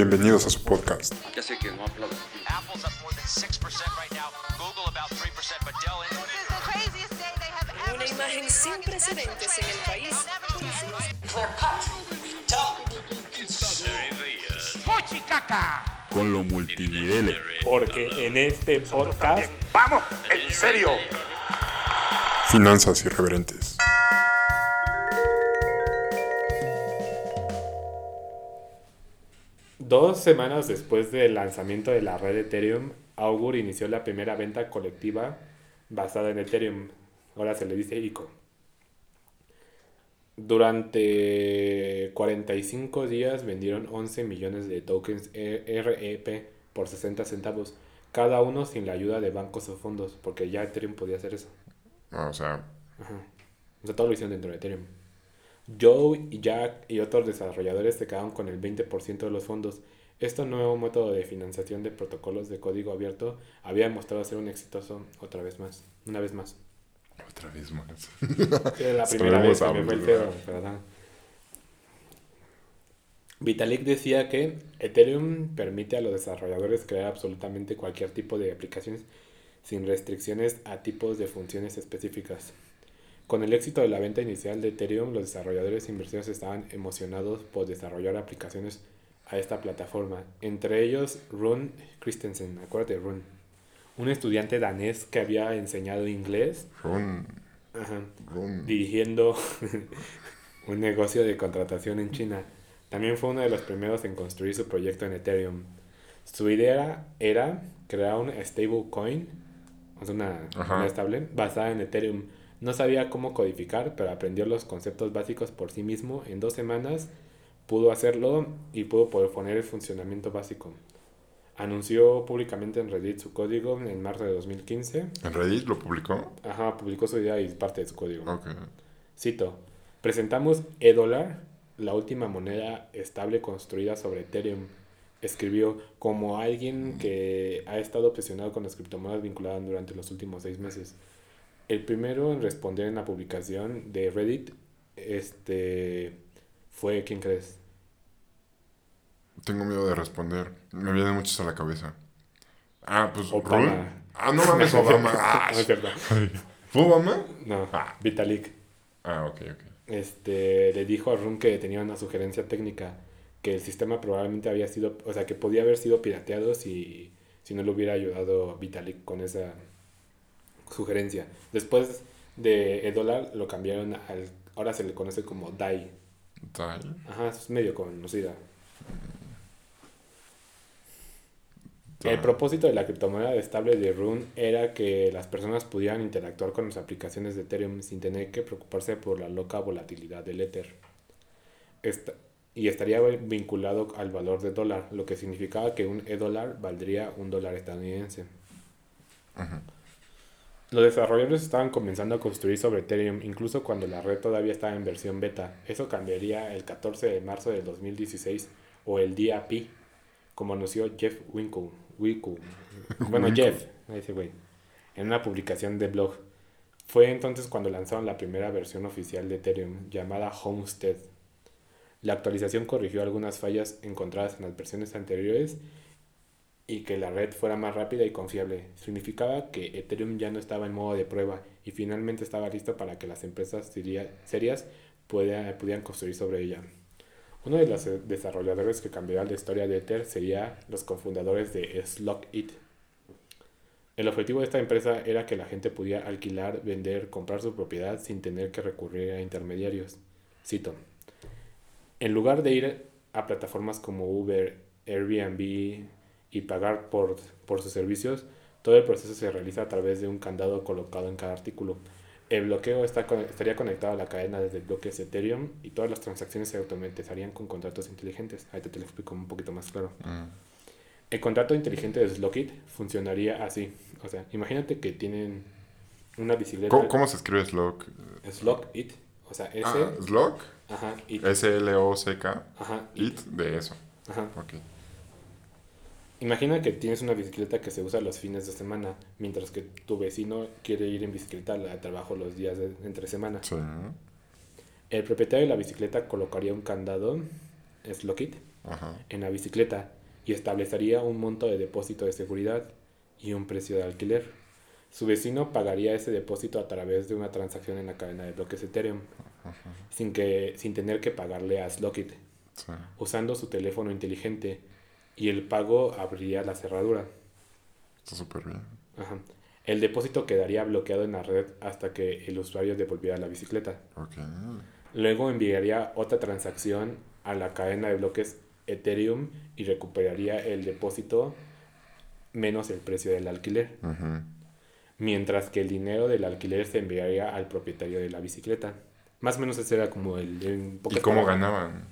Bienvenidos a su podcast. Ya sé que no aplaudo. Apple's up more than 6% right now. Google about 3%, but Dell is... This is the craziest day they have ever Una imagen sin precedentes en el país. con lo multinivel. Porque en este podcast ¡Vamos! ¡En serio! Finanzas irreverentes. Dos semanas después del lanzamiento de la red Ethereum, Augur inició la primera venta colectiva basada en Ethereum. Ahora se le dice ICO. Durante 45 días vendieron 11 millones de tokens E- REP por 60 centavos, cada uno sin la ayuda de bancos o fondos, porque ya Ethereum podía hacer eso. Ah, O sea, O sea, todo lo hicieron dentro de Ethereum. Joe y Jack y otros desarrolladores se quedaron con el 20% de los fondos. Este nuevo método de financiación de protocolos de código abierto había demostrado ser un exitoso otra vez más, una vez más. otra vez más. La primera vez que me fue el pedo, ¿verdad? Vitalik decía que Ethereum permite a los desarrolladores crear absolutamente cualquier tipo de aplicaciones sin restricciones a tipos de funciones específicas. Con el éxito de la venta inicial de Ethereum, los desarrolladores e inversores estaban emocionados por desarrollar aplicaciones a esta plataforma. Entre ellos, Rune Christensen, acuérdate Rune, un estudiante danés que había enseñado inglés Run, ajá, run. dirigiendo un negocio de contratación en China. También fue uno de los primeros en construir su proyecto en Ethereum. Su idea era crear un stablecoin, o sea, una moneda estable, basada en Ethereum. No sabía cómo codificar, pero aprendió los conceptos básicos por sí mismo. En dos semanas pudo hacerlo y pudo poner el funcionamiento básico. Anunció públicamente en Reddit su código en marzo de 2015. ¿En Reddit lo publicó? Ajá, publicó su idea y parte de su código. Ok. Cito, presentamos eDollar, la última moneda estable construida sobre Ethereum. Escribió, como alguien que ha estado obsesionado con las criptomonedas vinculadas durante los últimos seis meses. El primero en responder en la publicación de Reddit este, fue, ¿quién crees? Tengo miedo de responder. Me vienen muchos a la cabeza. Ah, pues Obama. Ah, no mames, Obama. Ah, No, es cierto. ¿Fue Obama? No, Ah. Vitalik. Ah, ok, ok. este, le dijo a Run que tenía una sugerencia técnica, que el sistema probablemente había sido, o sea, que podía haber sido pirateado si, si no le hubiera ayudado Vitalik con esa sugerencia. Después de eDollar lo cambiaron al, ahora se le conoce como DAI. Tal. Ajá, es medio conocida. El propósito de la criptomoneda estable de Rune era que las personas pudieran interactuar con las aplicaciones de Ethereum sin tener que preocuparse por la loca volatilidad del Ether. Esta- y estaría vinculado al valor del dólar, lo que significaba que un e-dólar valdría un dólar estadounidense. Los desarrolladores estaban comenzando a construir sobre Ethereum, incluso cuando la red todavía estaba en versión beta. Eso cambiaría el 14 de marzo de 2016 o el día pi, como anunció Jeff Winkle. Winkle. Bueno, Jeff, ese güey, en una publicación de blog. Fue entonces cuando lanzaron la primera versión oficial de Ethereum, llamada Homestead. La actualización corrigió algunas fallas encontradas en las versiones anteriores y que la red fuera más rápida y confiable. Significaba que Ethereum ya no estaba en modo de prueba y finalmente estaba listo para que las empresas seria- serias pueda- pudieran construir sobre ella. Uno de los eh, desarrolladores que cambiará la historia de Ether sería los cofundadores de Slockit. El objetivo de esta empresa era que la gente pudiera alquilar, vender, comprar su propiedad sin tener que recurrir a intermediarios. Cito. En lugar de ir a plataformas como Uber, Airbnb y pagar por, por sus servicios, todo el proceso se realiza a través de un candado colocado en cada artículo. El bloqueo está, estaría conectado a la cadena desde bloques Ethereum y todas las transacciones se automatizarían con contratos inteligentes. Ahí te lo explico un poquito más claro. Mm. El contrato inteligente de Slockit funcionaría así. O sea, imagínate que tienen una bicicleta. ¿Cómo, cómo se escribe Slock? Slockit. O sea, S. Ah, Slock. Ajá. It. S-L-O-C-K. Ajá. It de eso. Ajá. Ok. Imagina que tienes una bicicleta que se usa los fines de semana, mientras que tu vecino quiere ir en bicicleta al trabajo los días de entre semana. Sí. El propietario de la bicicleta colocaría un candado, Slockit, en la bicicleta y establecería un monto de depósito de seguridad y un precio de alquiler. Su vecino pagaría ese depósito a través de una transacción en la cadena de bloques Ethereum, sin, que, sin tener que pagarle a Slockit, Sí. usando su teléfono inteligente, y el pago abriría la cerradura. Está súper bien. Ajá. El depósito quedaría bloqueado en la red hasta que el usuario devolviera la bicicleta. Luego enviaría otra transacción a la cadena de bloques Ethereum y recuperaría el depósito menos el precio del alquiler. Mientras que el dinero del alquiler se enviaría al propietario de la bicicleta. Más o menos ese era como el... en ¿Y cómo ganaban?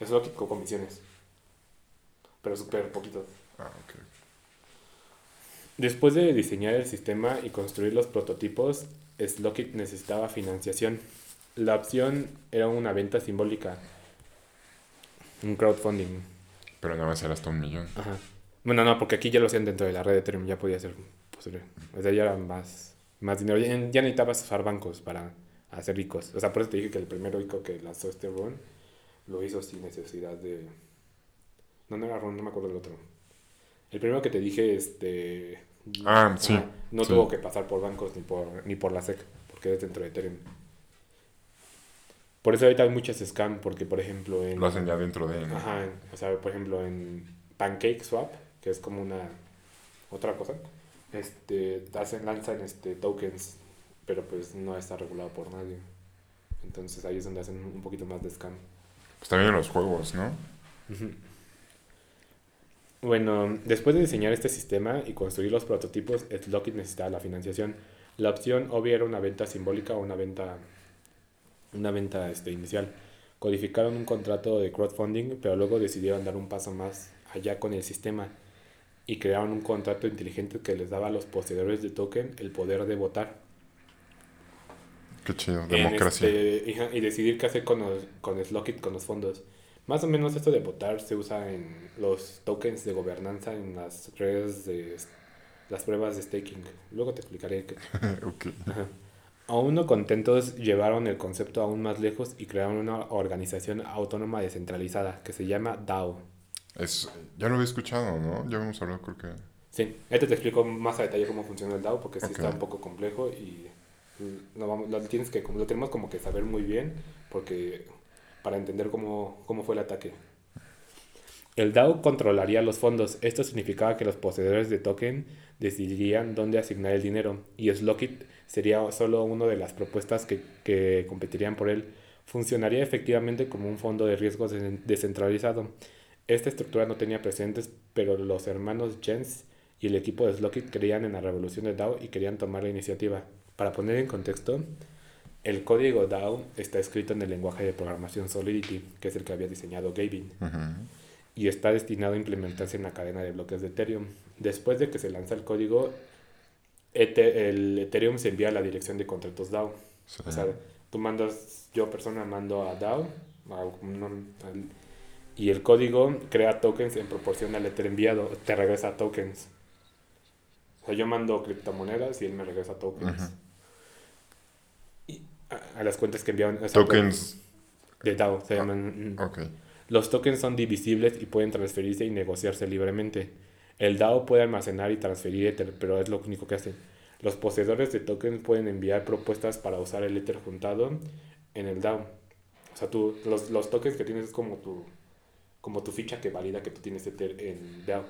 Eso lo con comisiones. Pero súper poquito. Ah, ok. Después de diseñar el sistema y construir los prototipos, Slockit necesitaba financiación. La opción era una venta simbólica. Un crowdfunding. Pero nada más era hasta un millón. Ajá. Bueno, no, porque aquí ya lo hacían dentro de la red de Ethereum, ya podía ser posible. O sea, ya era más, más dinero. Ya, ya necesitabas usar bancos para hacer ricos. O sea, por eso te dije que el primer rico que lanzó este run lo hizo sin necesidad de... No, no era run, no me acuerdo del otro. El primero que te dije, este... Ah, sí, ajá, no sí. tuvo que pasar por bancos ni por, ni por la SEC, porque es dentro de Ethereum. Por eso ahorita hay muchas scam, porque por ejemplo en... Lo hacen ya dentro de... Ajá, o sea, por ejemplo, en Pancake Swap, que es como una otra cosa, este, hacen, lanzan este, tokens, pero pues no está regulado por nadie. Entonces ahí es donde hacen un poquito más de scam. Pues también en los juegos, ¿no? Bueno, después de diseñar este sistema y construir los prototipos, Slockit necesitaba la financiación. La opción obvia era una venta simbólica o una venta, una venta este, inicial. Codificaron un contrato de crowdfunding, pero luego decidieron dar un paso más allá con el sistema y crearon un contrato inteligente que les daba a los poseedores de token el poder de votar. Qué chido. Democracia. este- y, y decidir qué hacer con, los, con Slockit, con los fondos. Más o menos esto de votar se usa en los tokens de gobernanza en las redes de las pruebas de staking. Luego te explicaré que ok. aún no contentos llevaron el concepto aún más lejos y crearon una organización autónoma descentralizada que se llama DAO. Es, ya lo había escuchado, ¿no? Ya habíamos hablado, creo que... Sí, ahorita te explico más a detalle cómo funciona el DAO porque sí Ok. está un poco complejo y lo, vamos- lo tienes que, lo tenemos como que saber muy bien porque para entender cómo, cómo fue el ataque. El DAO controlaría los fondos. Esto significaba que los poseedores de token decidirían dónde asignar el dinero y Slockit sería solo una de las propuestas que, que competirían por él. Funcionaría efectivamente como un fondo de riesgo des- descentralizado. Esta estructura no tenía precedentes, pero los hermanos Jens y el equipo de Slockit creían en la revolución de DAO y querían tomar la iniciativa. Para poner en contexto, el código DAO está escrito en el lenguaje de programación Solidity, que es el que había diseñado Gavin, y está destinado a implementarse en la cadena de bloques de Ethereum. Después de que se lanza el código, el Ethereum se envía a la dirección de contratos DAO. Sí. O sea, tú mandas, yo persona mando a DAO, a un- al- y el código crea tokens en proporción al Ether enviado, te regresa tokens. O sea, yo mando criptomonedas y él me regresa tokens. A, a las cuentas que enviaban. o sea, Tokens... De DAO, se llaman. mm. Los tokens son divisibles y pueden transferirse y negociarse libremente. El DAO puede almacenar y transferir Ether, pero es lo único que hace. Los poseedores de tokens pueden enviar propuestas para usar el Ether juntado en el DAO. O sea, tú, los, los tokens que tienes es como tu, como tu ficha que valida que tú tienes Ether en DAO.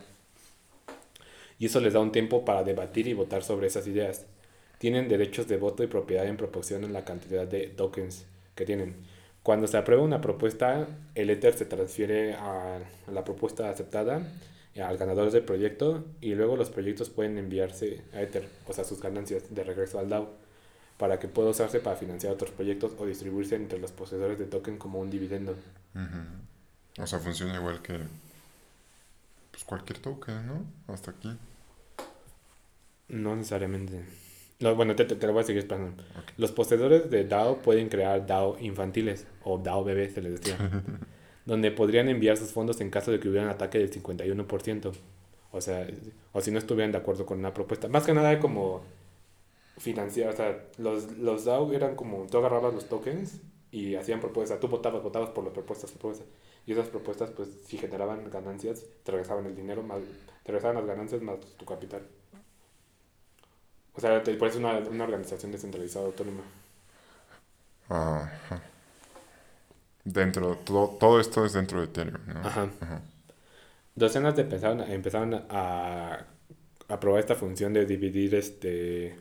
Y eso les da un tiempo para debatir y votar sobre esas ideas. Tienen derechos de voto y propiedad en proporción a la cantidad de tokens que tienen. Cuando se aprueba una propuesta, el Ether se transfiere a, la propuesta aceptada, al ganador del proyecto, y luego los proyectos pueden enviarse a Ether, o sea, sus ganancias de regreso al DAO, para que pueda usarse para financiar otros proyectos o distribuirse entre los poseedores de token como un dividendo. Ujú. O sea, funciona igual que... Pues cualquier token, ¿no? Hasta aquí. No necesariamente. No, bueno, te, te, te lo voy a seguir explicando. Los poseedores de DAO pueden crear DAO infantiles, o DAO bebés se les decía, donde podrían enviar sus fondos en caso de que hubiera un ataque del 51%. O sea, o si no estuvieran de acuerdo con una propuesta. Más que nada como financiar, o sea, los, los DAO eran como, tú agarrabas los tokens y hacían propuestas. Tú votabas, votabas por las propuestas, propuestas. Y esas propuestas, pues, si generaban ganancias, te regresaban el dinero, más, te regresaban las ganancias más tu capital. O sea, te, es una, una organización descentralizada autónoma. Ajá. Dentro, todo, todo esto es dentro de Ethereum, ¿no? Ajá. Ajá. Docenas de empezaron, empezaron a, a probar esta función de dividir este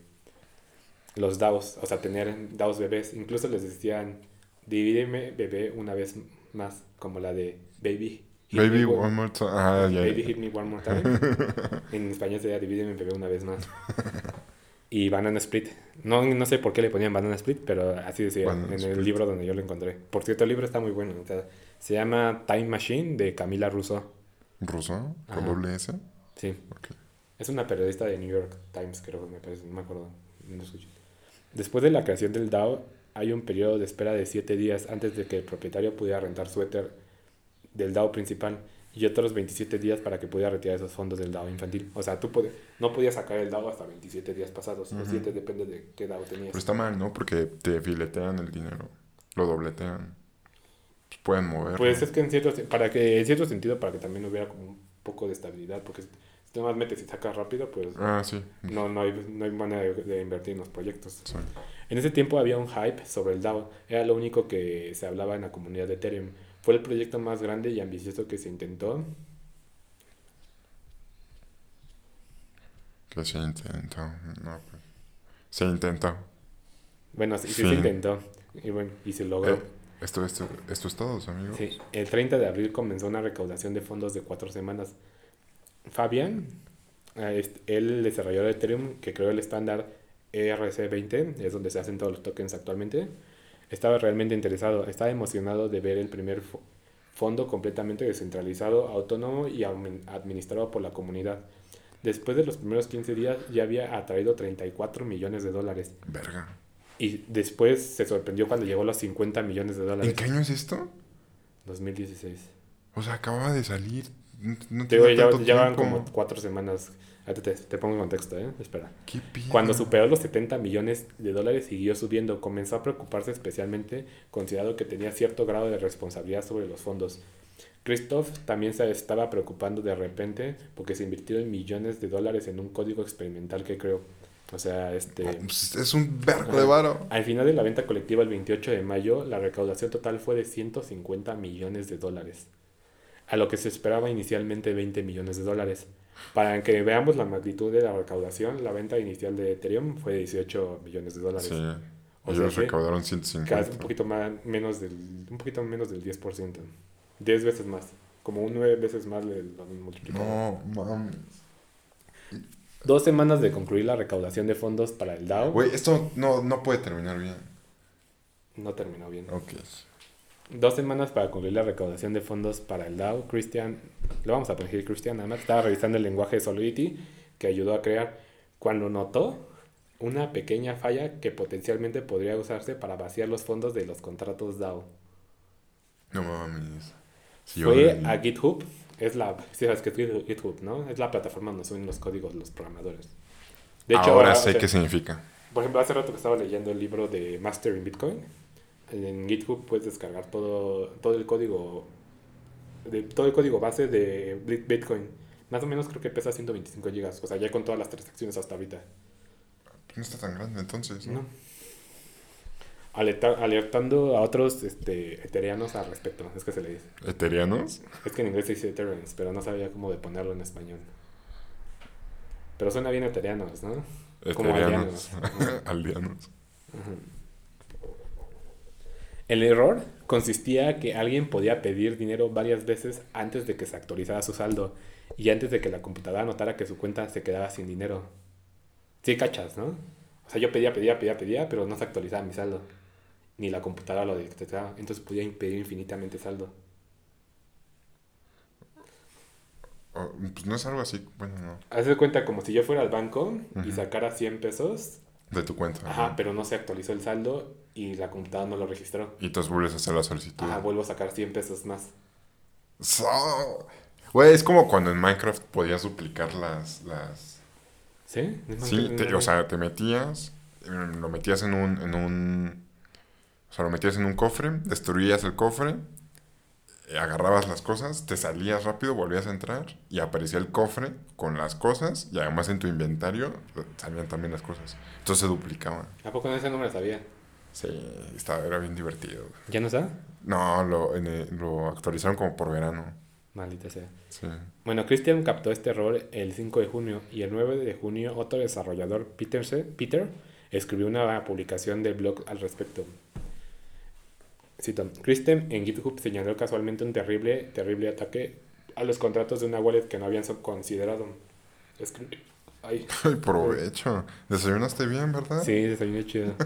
los DAOs, o sea, tener DAOs bebés. Incluso les decían, divídeme bebé una vez más, como la de Baby. hit Baby me one- One More Time. Ah, Baby. Hit Me One More Time. en español sería Divídeme bebé una vez más. Y Banana Split. No, no sé por qué le ponían Banana Split, pero así decía Banana en el Split. libro donde yo lo encontré. Por cierto, el libro está muy bueno. o sea, se llama Time Machine de Camila Russo. ¿Ruso? ¿Con doble S? Sí. Ok. Es una periodista de New York Times, creo, me parece, no me acuerdo. no escuché. Después de la creación del DAO, hay un periodo de espera de 7 días antes de que el propietario pudiera rentar su Ether del DAO principal y otros 27 días para que pudiera retirar esos fondos del DAO infantil. O sea, tú pod- no podías sacar el DAO hasta 27 días pasados. Los 7 depende de qué DAO tenías. Pero está mal, ¿no? Porque te filetean el dinero. Lo dobletean. Pues pueden moverlo. Pues es que en cierto, para que, en cierto sentido, para que también hubiera como un poco de estabilidad, porque si si tú más metes y sacas rápido, pues Ah, sí. no, no, hay, no hay manera de, de invertir en los proyectos. Sí. En ese tiempo había un hype sobre el DAO, era lo único que se hablaba en la comunidad de Ethereum. Fue el proyecto más grande y ambicioso que se intentó. Que se intentó. No, pues. Se intentó. Bueno, sí, se intentó y, bueno, y se logró. Eh, esto, esto, esto es todo, amigos. Sí, el 30 de abril comenzó una recaudación de fondos de cuatro semanas. Fabián, eh, este, el desarrollador de Ethereum que creó el estándar ERC20, es donde se hacen todos los tokens actualmente, estaba realmente interesado, estaba emocionado de ver el primer fo- fondo completamente descentralizado, autónomo y admin- administrado por la comunidad. Después de los primeros 15 días ya había atraído 34 millones de dólares. Verga. Y después se sorprendió cuando llegó a los 50 millones de dólares. ¿En qué año es esto? 2016. O sea, acababa de salir. No, Te digo, ya, tanto ya van como cuatro semanas. Te, te pongo en contexto, ¿eh? Espera. Cuando superó los 70 millones de dólares siguió subiendo. Comenzó a preocuparse especialmente considerado que tenía cierto grado de responsabilidad sobre los fondos. Christoph también se estaba preocupando de repente porque se invirtieron millones de dólares en un código experimental que creó. O sea, este... Pues es un vergo de varo. Al final de la venta colectiva el 28 de mayo, la recaudación total fue de 150 millones de dólares, a lo que se esperaba inicialmente 20 millones de dólares. Para que veamos la magnitud de la recaudación, la venta inicial de Ethereum fue de 18 millones de dólares. Sí. O Ellos sea recaudaron Casi un 150. poquito más, menos del, un poquito menos del 10%. 10 veces más. Como un 9 veces más le lo multiplicaron. No, mames. Dos semanas de concluir la recaudación de fondos para el DAO. Güey, esto no, no puede terminar bien. No terminó bien. Ok. Dos semanas para concluir la recaudación de fondos para el DAO. Christian, lo vamos a poner Christian, nada más estaba revisando el lenguaje de Solidity que ayudó a crear cuando notó una pequeña falla que potencialmente podría usarse para vaciar los fondos de los contratos DAO. No mames. Fue a GitHub, es la, sí sabes que es GitHub, ¿no? Es la plataforma donde suben los códigos los programadores. De hecho, Ahora ahora, sé o sea, qué significa. por ejemplo, hace rato que estaba leyendo el libro de Master in Bitcoin. En GitHub puedes descargar todo, todo el código de, todo el código base de Bit- Bitcoin. Más o menos creo que pesa 125 gigas. O sea, ya con todas las transacciones hasta ahorita. No está tan grande entonces, ¿no? ¿no? Alerta- alertando a otros este, eterianos al respecto. Es que se le dice. ¿Eterianos? Es que en inglés se dice Ethereans, pero no sabía cómo de ponerlo en español. Pero suena bien eterianos, ¿no? Como Eterianos. aldeanos. Aldeanos. El error consistía que alguien podía pedir dinero varias veces antes de que se actualizara su saldo y antes de que la computadora notara que su cuenta se quedaba sin dinero. Sí, cachas, ¿no? O sea, yo pedía, pedía, pedía, pedía, pero no se actualizaba mi saldo. Ni la computadora lo detectaba. Entonces podía pedir infinitamente saldo. Oh, pues no es algo así. Bueno, no. Haz de cuenta como si yo fuera al banco y sacara 100 pesos. De tu cuenta. Ajá, ¿no? pero no se actualizó el saldo y la computadora no lo registró. Y entonces vuelves a hacer la solicitud. Ajá, vuelvo a sacar 100 pesos más. So- Güey, es como cuando en Minecraft podías duplicar las... las... ¿Sí? Sí, te- o sea, te metías, eh, lo metías en un, en un, O sea, lo metías en un cofre, destruías el cofre, agarrabas las cosas, te salías rápido, volvías a entrar y aparecía el cofre con las cosas y además en tu inventario salían también las cosas. Entonces se duplicaban. ¿A poco no ese no me lo sabía? Sí, estaba, era bien divertido. ¿Ya no está? No, lo, en lo actualizaron como por verano. Maldita sea. Sí. Bueno, Christian captó este error el 5 de junio y el 9 de junio otro desarrollador, Peterse- Peter, escribió una publicación del blog al respecto. Cito, Christian en GitHub señaló casualmente un terrible, terrible ataque a los contratos de una wallet que no habían considerado. Ay, Ay, provecho. Desayunaste bien, ¿verdad? Sí, desayuné chido.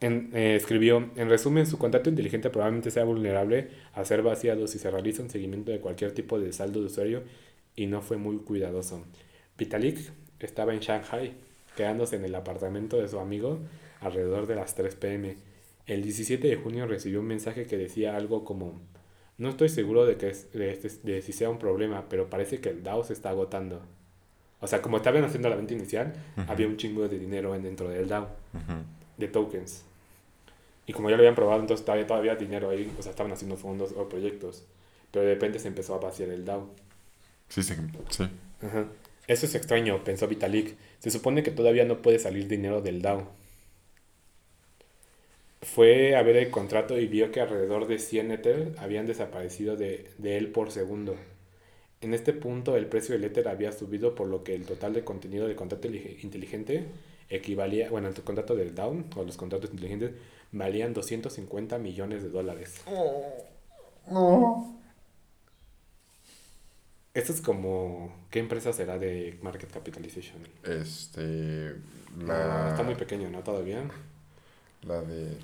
En- eh, escribió, en resumen, su contrato inteligente probablemente sea vulnerable a ser vaciado si se realiza un seguimiento de cualquier tipo de saldo de usuario y no fue muy cuidadoso. Vitalik estaba en Shanghai, quedándose en el apartamento de su amigo alrededor de las 3 pm. El 17 de junio recibió un mensaje que decía algo como, no estoy seguro de, que es- de, este- de si sea un problema, pero parece que el DAO se está agotando. O sea, como estaban haciendo la venta inicial, había un chingo de dinero en- dentro del DAO, de tokens. Y como ya lo habían probado, entonces todavía, todavía dinero ahí, o sea, estaban haciendo fondos o proyectos. Pero de repente se empezó a vaciar el DAO. Sí, sí, sí. Ajá. Eso es extraño, pensó Vitalik. Se supone que todavía no puede salir dinero del DAO. Fue a ver el contrato y vio que alrededor de 100 Ether habían desaparecido de, de él por segundo. En este punto el precio del Ether había subido por lo que el total de contenido del contrato inteligente equivalía, bueno, el contrato del DAO o los contratos inteligentes valían 250 millones de dólares. Esto es como, ¿qué empresa será de market capitalization? Este. Ah, La. está muy pequeño, ¿no? Todavía. La de.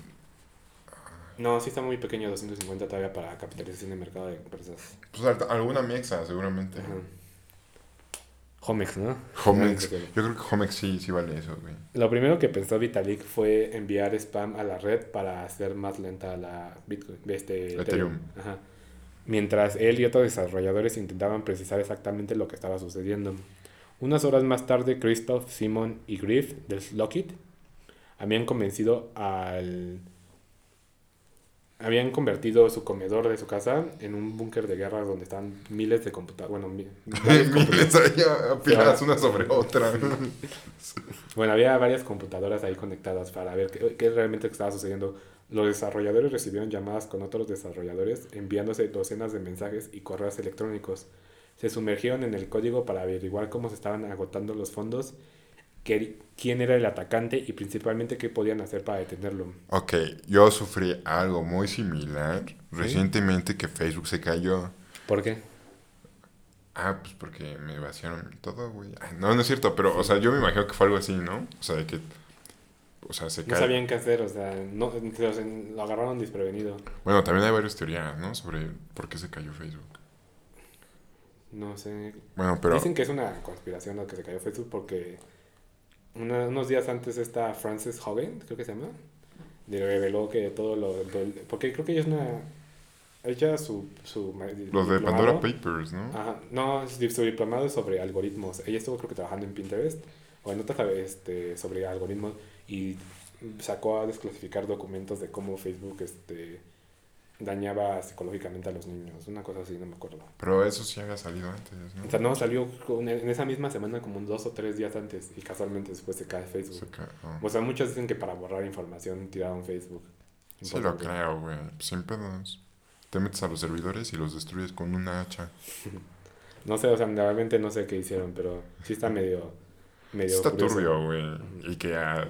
No, sí está muy pequeño, 250 todavía para capitalización de mercado de empresas. Pues al- alguna mexa, seguramente. Ajá. Homex, ¿no? Homex. Yo creo que Homex sí, sí vale eso, güey. Lo primero que pensó Vitalik fue enviar spam a la red para hacer más lenta la Bitcoin, este, Ethereum. Ethereum. Ajá. Mientras él y otros desarrolladores intentaban precisar exactamente lo que estaba sucediendo. Unas horas más tarde, Christoph, Simon y Griff del Lockheed habían convencido al... Habían convertido su comedor de su casa en un búnker de guerra donde están miles de computadoras. Bueno, mi- varias Miles ahí apiladas Sí, una sobre otra. Bueno, había varias computadoras ahí conectadas para ver qué, qué realmente estaba sucediendo. Los desarrolladores recibieron llamadas con otros desarrolladores enviándose docenas de mensajes y correos electrónicos. Se sumergieron en el código para averiguar cómo se estaban agotando los fondos, qué- quién era el atacante y principalmente qué podían hacer para detenerlo. ok, yo sufrí algo muy similar recientemente que Facebook se cayó. ¿Por qué? Ah, pues porque me vaciaron todo, güey. Ay, No, no es cierto, pero, o sea, yo me imagino que fue algo así, ¿no? O sea, de que. O sea, se No sabían qué hacer, o sea, no, o sea, lo agarraron desprevenido. Bueno, también hay varias teorías, ¿no? Sobre por qué se cayó Facebook. No sé, Bueno, pero. Dicen que es una conspiración lo que se cayó Facebook porque una- unos días antes esta Frances Hogan, creo que se llama, le reveló que todo lo... lo- porque creo que ella es una... Ella su... su Los de Pandora Papers, ¿no? Ajá, no, su su diplomado es sobre algoritmos. Ella estuvo creo que trabajando en Pinterest o en otras este, sobre algoritmos y sacó a desclasificar documentos de cómo Facebook este, dañaba psicológicamente a los niños. Una cosa así, no me acuerdo. Pero eso sí había salido antes, ¿no? O sea, no, salió con- en esa misma semana como dos o tres días antes y casualmente después se cae Facebook. Se ca- ah. O sea, muchos dicen que para borrar información tiraron Facebook. Sí lo creo, güey. Sin pedos. Te metes a los servidores y los destruyes con una hacha. No sé, o sea, realmente no sé qué hicieron, pero sí está medio... medio Está curioso. turbio, güey. Y que a,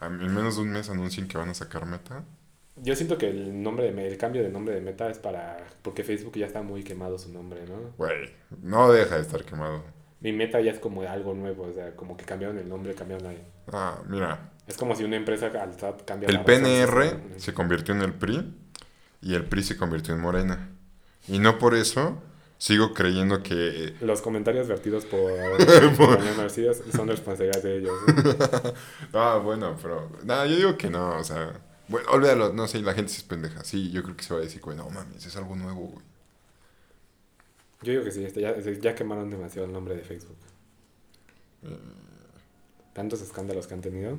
a- en menos de un mes anuncien que van a sacar meta. Yo siento que el nombre de el cambio de nombre de Meta es para... Porque Facebook ya está muy quemado su nombre, ¿no? Güey, no deja de estar quemado. Mi Meta ya es como algo nuevo, o sea, como que cambiaron el nombre, cambiaron la... Ah, mira. Es como si una empresa al SAT cambia El la PNR se convirtió en el PRI y el PRI se convirtió en Morena. Y no por eso sigo creyendo que... Los comentarios vertidos por Doña Mercedes son responsabilidad de ellos. ¿eh? Ah, bueno, pero... Nada, yo digo que no, o sea... Bueno, olvídalo, no sé, la gente sí es pendeja. Sí, yo creo que se va a decir, güey, no mames, es algo nuevo, güey. Yo digo que sí, este, ya, ya quemaron demasiado el nombre de Facebook. Eh. Tantos escándalos que han tenido.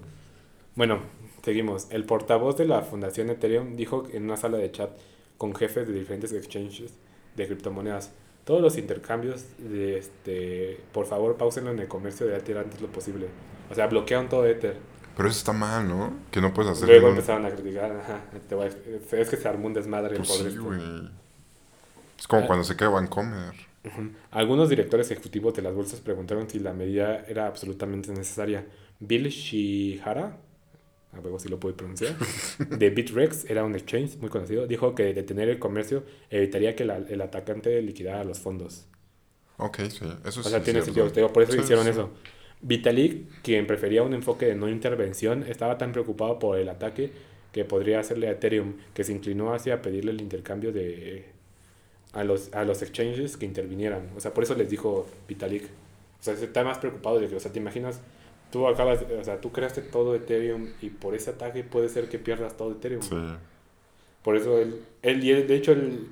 Bueno, seguimos. El portavoz de la fundación Ethereum dijo en una sala de chat con jefes de diferentes exchanges de criptomonedas, todos los intercambios de este, por favor, pausenlo en el comercio de Ether antes lo posible. O sea, bloquearon todo Ether. Pero eso está mal, ¿no? Que no puedes hacer Luego ningún- empezaron a criticar, ajá, te voy a- es que se armó un desmadre Pues por sí, esto. güey. Es como Ah. cuando se queda Vancomer. Algunos directores ejecutivos de las bolsas preguntaron si la medida era absolutamente necesaria. Bill Shihara, a ver si lo puedo pronunciar, de BitREx, era un exchange muy conocido, dijo que detener el comercio evitaría que la- el atacante liquidara los fondos. Ok, sí. Eso O sí sea, es tiene sentido. te digo, por eso Sí, hicieron sí. eso. Vitalik, quien prefería un enfoque de no intervención, estaba tan preocupado por el ataque que podría hacerle a Ethereum, que se inclinó hacia pedirle el intercambio de a los, a los exchanges que intervinieran. O sea, por eso les dijo Vitalik. O sea, se está más preocupado de que, o sea, te imaginas, tú acabas, o sea, tú creaste todo Ethereum y por ese ataque puede ser que pierdas todo Ethereum. Sí. Por eso él, él, y él, de hecho, él,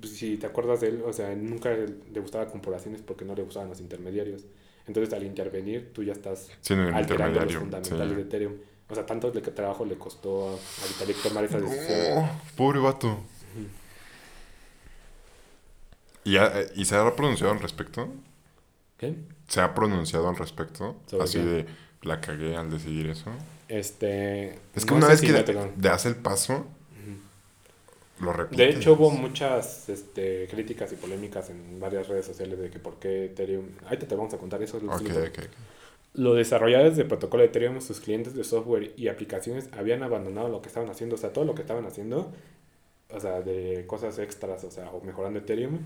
pues, si te acuerdas de él, o sea, él nunca le gustaba corporaciones porque no le gustaban los intermediarios. Entonces, al intervenir, tú ya estás Siendo alterando los fundamentales de. Ethereum. O sea, tanto le, trabajo le costó a, a Vitalik tomar esa decisión. Oh, pobre vato. ¿Y, ha- ¿Y se ha pronunciado al respecto? ¿Qué? ¿Se ha pronunciado al respecto? ¿Sobre Así qué? de la cagué al decidir eso. Este. Es que no una vez si que das el paso, lo. De hecho, hubo muchas este, críticas y polémicas en varias redes sociales de que por qué Ethereum. Ahorita te vamos a contar eso. Ok, sí, ok. Los desarrolladores de protocolo de Ethereum, sus clientes de software y aplicaciones habían abandonado lo que estaban haciendo, o sea, todo lo que estaban haciendo, o sea, de cosas extras, o sea, o mejorando Ethereum,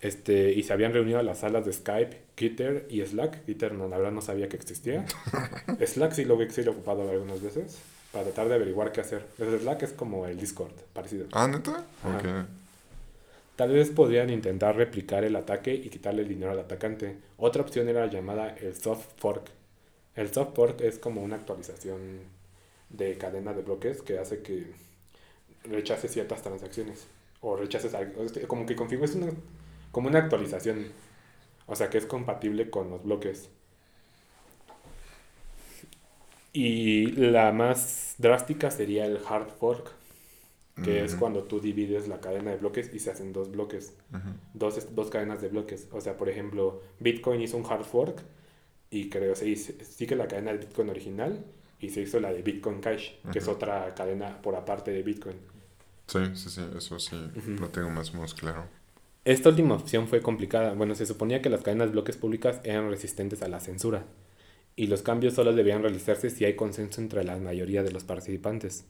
este, y se habían reunido a las salas de Skype, Gitter y Slack. Gitter, no, la verdad no sabía que existía. Slack sí lo, sí lo he ocupado algunas veces para tratar de averiguar qué hacer. El Slack es como el Discord, parecido. Ah, ¿neta? Ajá. Ok. Tal vez podrían intentar replicar el ataque y quitarle el dinero al atacante. Otra opción era llamada el soft fork. El soft fork es como una actualización de cadena de bloques que hace que rechace ciertas transacciones o rechaces algo, es que como que configures una como una actualización, o sea, que es compatible con los bloques. Y la más drástica sería el hard fork, que es cuando tú divides la cadena de bloques y se hacen dos bloques, dos, dos cadenas de bloques. O sea, por ejemplo, Bitcoin hizo un hard fork y creo se hizo- sigue la cadena de Bitcoin original y se hizo la de Bitcoin Cash, que es otra cadena por aparte de Bitcoin. Sí, sí, sí, eso sí, lo tengo más o menos claro. Esta última opción fue complicada. Bueno, se suponía que las cadenas de bloques públicas eran resistentes a la censura y los cambios solo debían realizarse si hay consenso entre la mayoría de los participantes.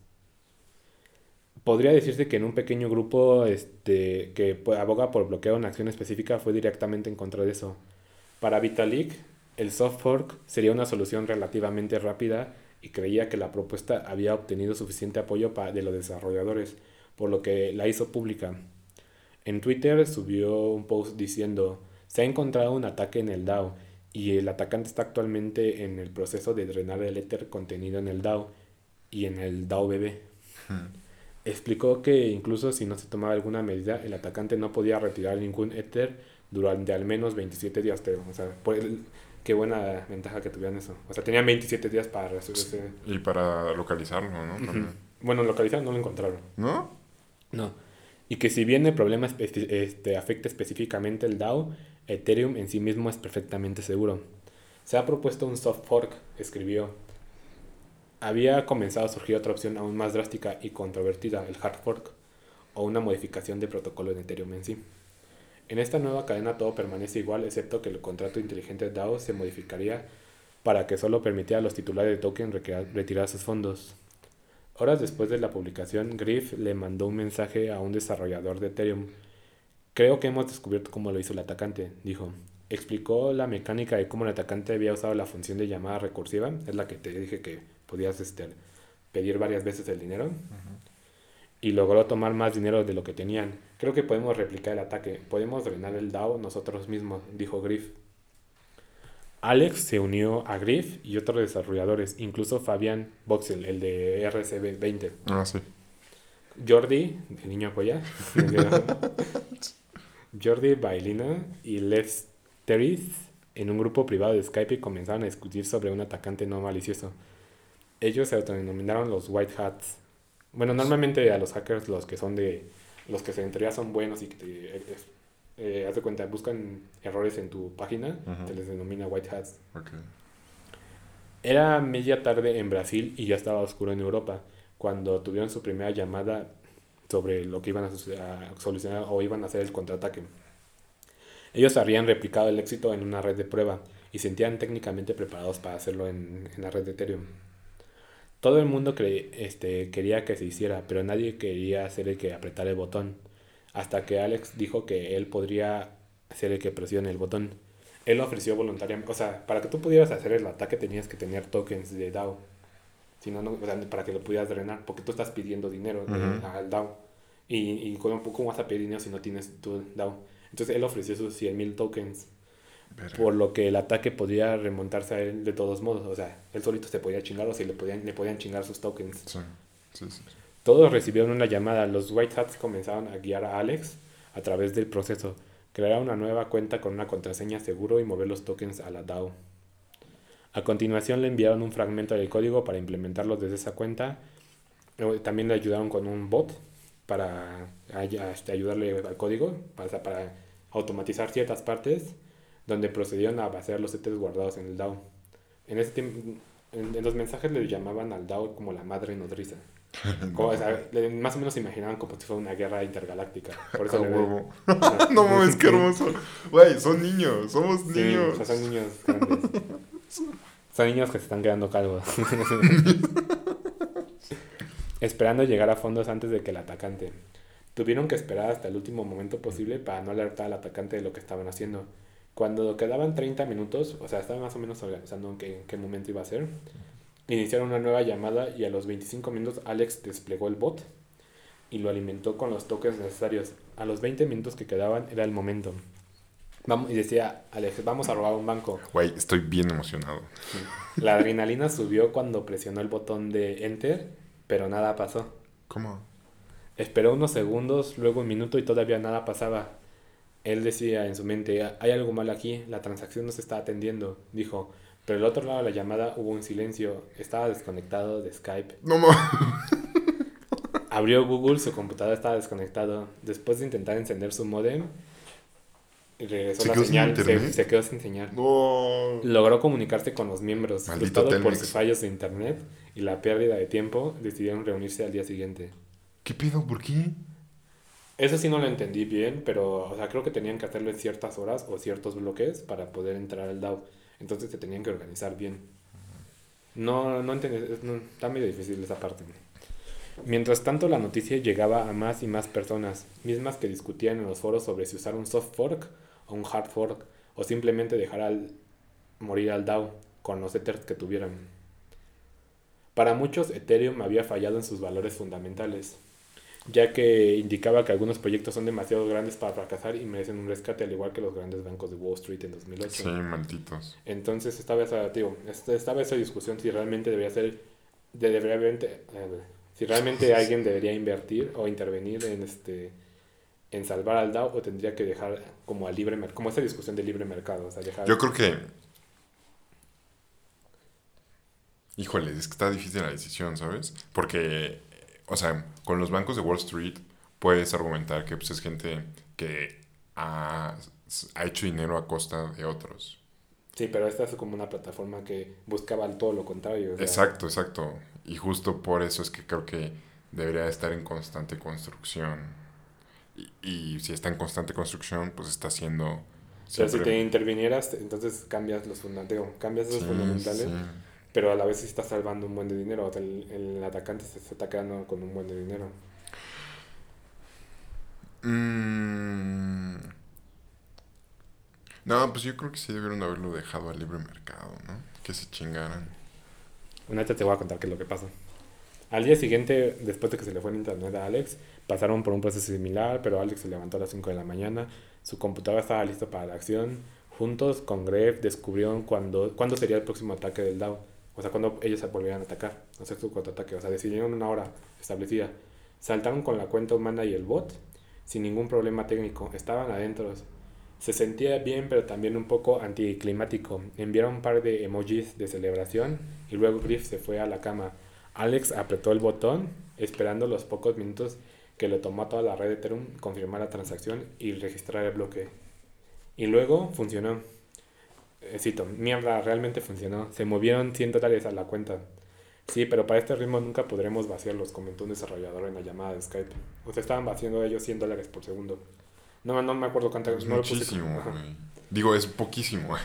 Podría decirse que en un pequeño grupo este, que pues, aboga por bloqueo una acción específica fue directamente en contra de eso. Para Vitalik, el soft fork sería una solución relativamente rápida y creía que la propuesta había obtenido suficiente apoyo de los desarrolladores, por lo que la hizo pública. En Twitter subió un post diciendo, se ha encontrado un ataque en el DAO y el atacante está actualmente en el proceso de drenar el Ether contenido en el DAO y en el DAO BB. Explicó que incluso si no se tomaba alguna medida, el atacante no podía retirar ningún Ether durante al menos 27 días. O sea, por el- qué buena ventaja que tuvieran eso. O sea, tenían 27 días para resolverse. Y para localizarlo, ¿no? Bueno, localizar no lo encontraron. ¿No? No. Y que si bien el problema este, afecta específicamente el DAO, Ethereum en sí mismo es perfectamente seguro. Se ha propuesto un soft fork, escribió. Había comenzado a surgir otra opción aún más drástica y controvertida, el hard fork, o una modificación de protocolo en Ethereum en sí. En esta nueva cadena todo permanece igual, excepto que el contrato inteligente DAO se modificaría para que solo permitiera a los titulares de token retirar sus fondos. Horas después de la publicación, Griff le mandó un mensaje a un desarrollador de Ethereum. Creo que hemos descubierto cómo lo hizo el atacante, dijo. Explicó la mecánica de cómo el atacante había usado la función de llamada recursiva, es la que te dije que podías este, pedir varias veces el dinero, y logró tomar más dinero de lo que tenían. Creo que podemos replicar el ataque, podemos drenar el DAO nosotros mismos, dijo Griff. Alex se unió a Griff y otros desarrolladores, incluso Fabián Voxel, el de RCB20. Ah, sí. Jordi, el niño apoya. Jordi Bailina y Les Teris en un grupo privado de Skype comenzaron a discutir sobre un atacante no malicioso. Ellos se autodenominaron los White Hats. Bueno, normalmente a los hackers, los que son de. Los que se en teoría son buenos y que te. eh, eh, haz de cuenta, buscan errores en tu página, se les denomina White Hats. Ok. Era media tarde en Brasil y ya estaba oscuro en Europa cuando tuvieron su primera llamada sobre lo que iban a, solucionar o iban a hacer el contraataque. Ellos habrían replicado el éxito en una red de prueba y se sentían técnicamente preparados para hacerlo en, en la red de Ethereum. Todo el mundo este, quería que se hiciera, pero nadie quería ser el que apretara el botón. Hasta que Alex dijo que él podría ser el que presione el botón. Él ofreció voluntariamente, o sea, para que tú pudieras hacer el ataque tenías que tener tokens de DAO. Si no, no, o sea, para que lo pudieras drenar, porque tú estás pidiendo dinero eh, Ujú. al DAO. Y, y ¿cómo, cómo vas a pedir dinero si no tienes tu DAO? Entonces él ofreció sus 100.000 tokens, Verga. por lo que el ataque podía remontarse a él de todos modos. O sea, él solito se podía chingar o si le podían, le podían chingar sus tokens. Sí, sí, sí. Todos recibieron una llamada. Los White Hats comenzaron a guiar a Alex a través del proceso. Crear una nueva cuenta con una contraseña seguro y mover los tokens a la DAO. A continuación le enviaron un fragmento del código para implementarlo desde esa cuenta. También le ayudaron con un bot para este, ayudarle al código, para, automatizar ciertas partes, donde procedieron a vaciar los ETs guardados en el DAO. En, ese tiemp- en, en los mensajes le llamaban al DAO como la madre nodriza. Como, o sea, más o menos se imaginaban como si fuera una guerra intergaláctica. Por eso no mames, qué hermoso. Güey, son niños, somos Sí, niños. o sea, son niños grandes. Son niños que se están quedando calvos. Esperando llegar a fondos antes de que el atacante. Tuvieron que esperar hasta el último momento posible para no alertar al atacante de lo que estaban haciendo. Cuando quedaban 30 minutos, o sea, estaban más o menos organizando en qué, en qué momento iba a ser, iniciaron una nueva llamada y a los 25 minutos Alex desplegó el bot y lo alimentó con los tokens necesarios. A los 20 minutos que quedaban era el momento. Vamos, y decía, Alex, vamos a robar un banco. Güey, estoy bien emocionado. La adrenalina subió cuando presionó el botón de Enter, pero nada pasó. ¿Cómo? Esperó unos segundos, luego un minuto y todavía nada pasaba. Él decía en su mente, hay algo mal aquí, la transacción no se está atendiendo, dijo. Pero al otro lado de la llamada hubo un silencio, estaba desconectado de Skype. No mames. Abrió Google, su computadora estaba desconectado. Después de intentar encender su modem, regresó ¿Se la quedó sin señal, se, quedó sin señal. No. Logró comunicarse con los miembros. Maldito por sus fallos de internet y la pérdida de tiempo, decidieron reunirse al día siguiente. ¿Qué pedo? ¿Por qué? Eso sí no lo entendí bien, pero o sea, creo que tenían que hacerlo en ciertas horas o ciertos bloques para poder entrar al DAO. Entonces se tenían que organizar bien. No, no entendí, es- no, está medio difícil esa parte. Mientras tanto, la noticia llegaba a más y más personas, mismas que discutían en los foros sobre si usar un soft fork o un hard fork, o simplemente dejar al morir al DAO con los Ethers que tuvieran. Para muchos, Ethereum había fallado en sus valores fundamentales, ya que indicaba que algunos proyectos son demasiado grandes para fracasar y merecen un rescate, al igual que los grandes bancos de Wall Street en 2008. Sí, malditos. Entonces estaba esa, est- estaba esa discusión si realmente debería ser, de, realmente- eh, si realmente alguien debería invertir o intervenir en este en salvar al DAO o tendría que dejar como a libre mercado, como esa discusión de libre mercado, o sea, dejar Yo creo que. Híjole, es que está difícil la decisión, ¿sabes? Porque, o sea, con los bancos de Wall Street puedes argumentar que pues, es gente que ha, ha hecho dinero a costa de otros. Sí, pero esta es como una plataforma que buscaba todo lo contrario. o sea, Exacto, exacto. Y justo por eso es que creo que debería estar en constante construcción. Y, y si está en constante construcción, pues está haciendo... Pero si te intervinieras, entonces cambias los fundamentales, cambias Sí, fundamentales, sí. pero a la vez sí estás salvando un buen de dinero, o sea, el, el atacante se, está quedando con un buen de dinero. Mm. No, pues yo creo que sí debieron haberlo dejado al libre mercado, ¿no? Que se chingaran. Una te voy a contar qué es lo que pasó. Al día siguiente, después de que se le fue el internet a Alex, pasaron por un proceso similar, pero Alex se levantó a las 5 de la mañana, su computadora estaba lista para la acción. Juntos con Gref descubrieron cuándo, cuándo sería el próximo ataque del DAO. O sea, cuando ellos se volvieran a atacar, hacer su contraataque. O sea, decidieron una hora establecida. Saltaron con la cuenta humana y el bot sin ningún problema técnico. Estaban adentro. Se sentía bien, pero también un poco anticlimático. Enviaron un par de emojis de celebración y luego Griff se fue a la cama. Alex apretó el botón, esperando los pocos minutos que le tomó a toda la red de Ethereum confirmar la transacción y registrar el bloque. Y luego funcionó. Eh, cito, mierda, realmente funcionó. Se movieron 100 dólares a la cuenta. Sí, pero para este ritmo nunca podremos vaciarlos, comentó un desarrollador en la llamada de Skype. O sea, estaban vaciando ellos 100 dólares por segundo. No, no me acuerdo cuánto. Es no lo puse como-. Digo, es poquísimo.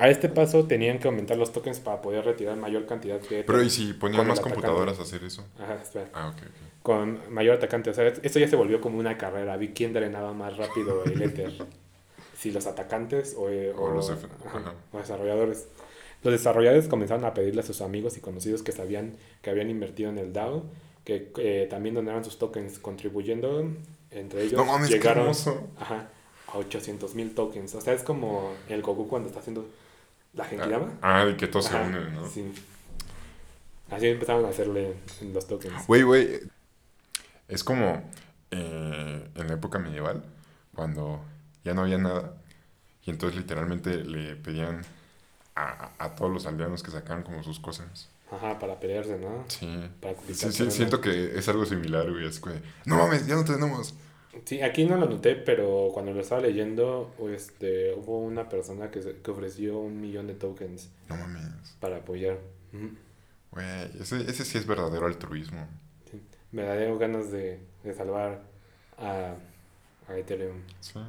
A este paso tenían que aumentar los tokens para poder retirar mayor cantidad de... Pero ¿y si ponían más atacante. computadoras a hacer eso? Ajá, espera. Ah, ok, ok. Con mayor atacante. O sea, esto ya se volvió como una carrera. Vi quién drenaba más rápido el Ether. si los atacantes o, eh, O los F- ajá, ajá. o desarrolladores. Los desarrolladores comenzaron a pedirle a sus amigos y conocidos que sabían que habían invertido en el DAO que eh, también donaran sus tokens, contribuyendo entre ellos. No mames, qué llegaron hermoso. ajá, a 800 mil tokens. O sea, es como el Goku cuando está haciendo la Genkidama. Ah, y que todos se unen, ¿no? sí. Así empezaron a hacerle los tokens. Güey, güey. Es como eh, en la época medieval, cuando ya no había nada. Y entonces literalmente le pedían a, a todos los aldeanos que sacaran como sus cosas. Ajá, para pelearse, ¿no? Sí. Para Sí, siento que es algo similar, güey. Es que, no mames, ya no tenemos. Sí, aquí no lo noté, pero cuando lo estaba leyendo, este, hubo una persona que, se- que ofreció un millón de tokens No mames. para apoyar. Güey, ese, ese sí es verdadero altruismo. Sí. Daría ganas de, de salvar a, a Ethereum. Sí.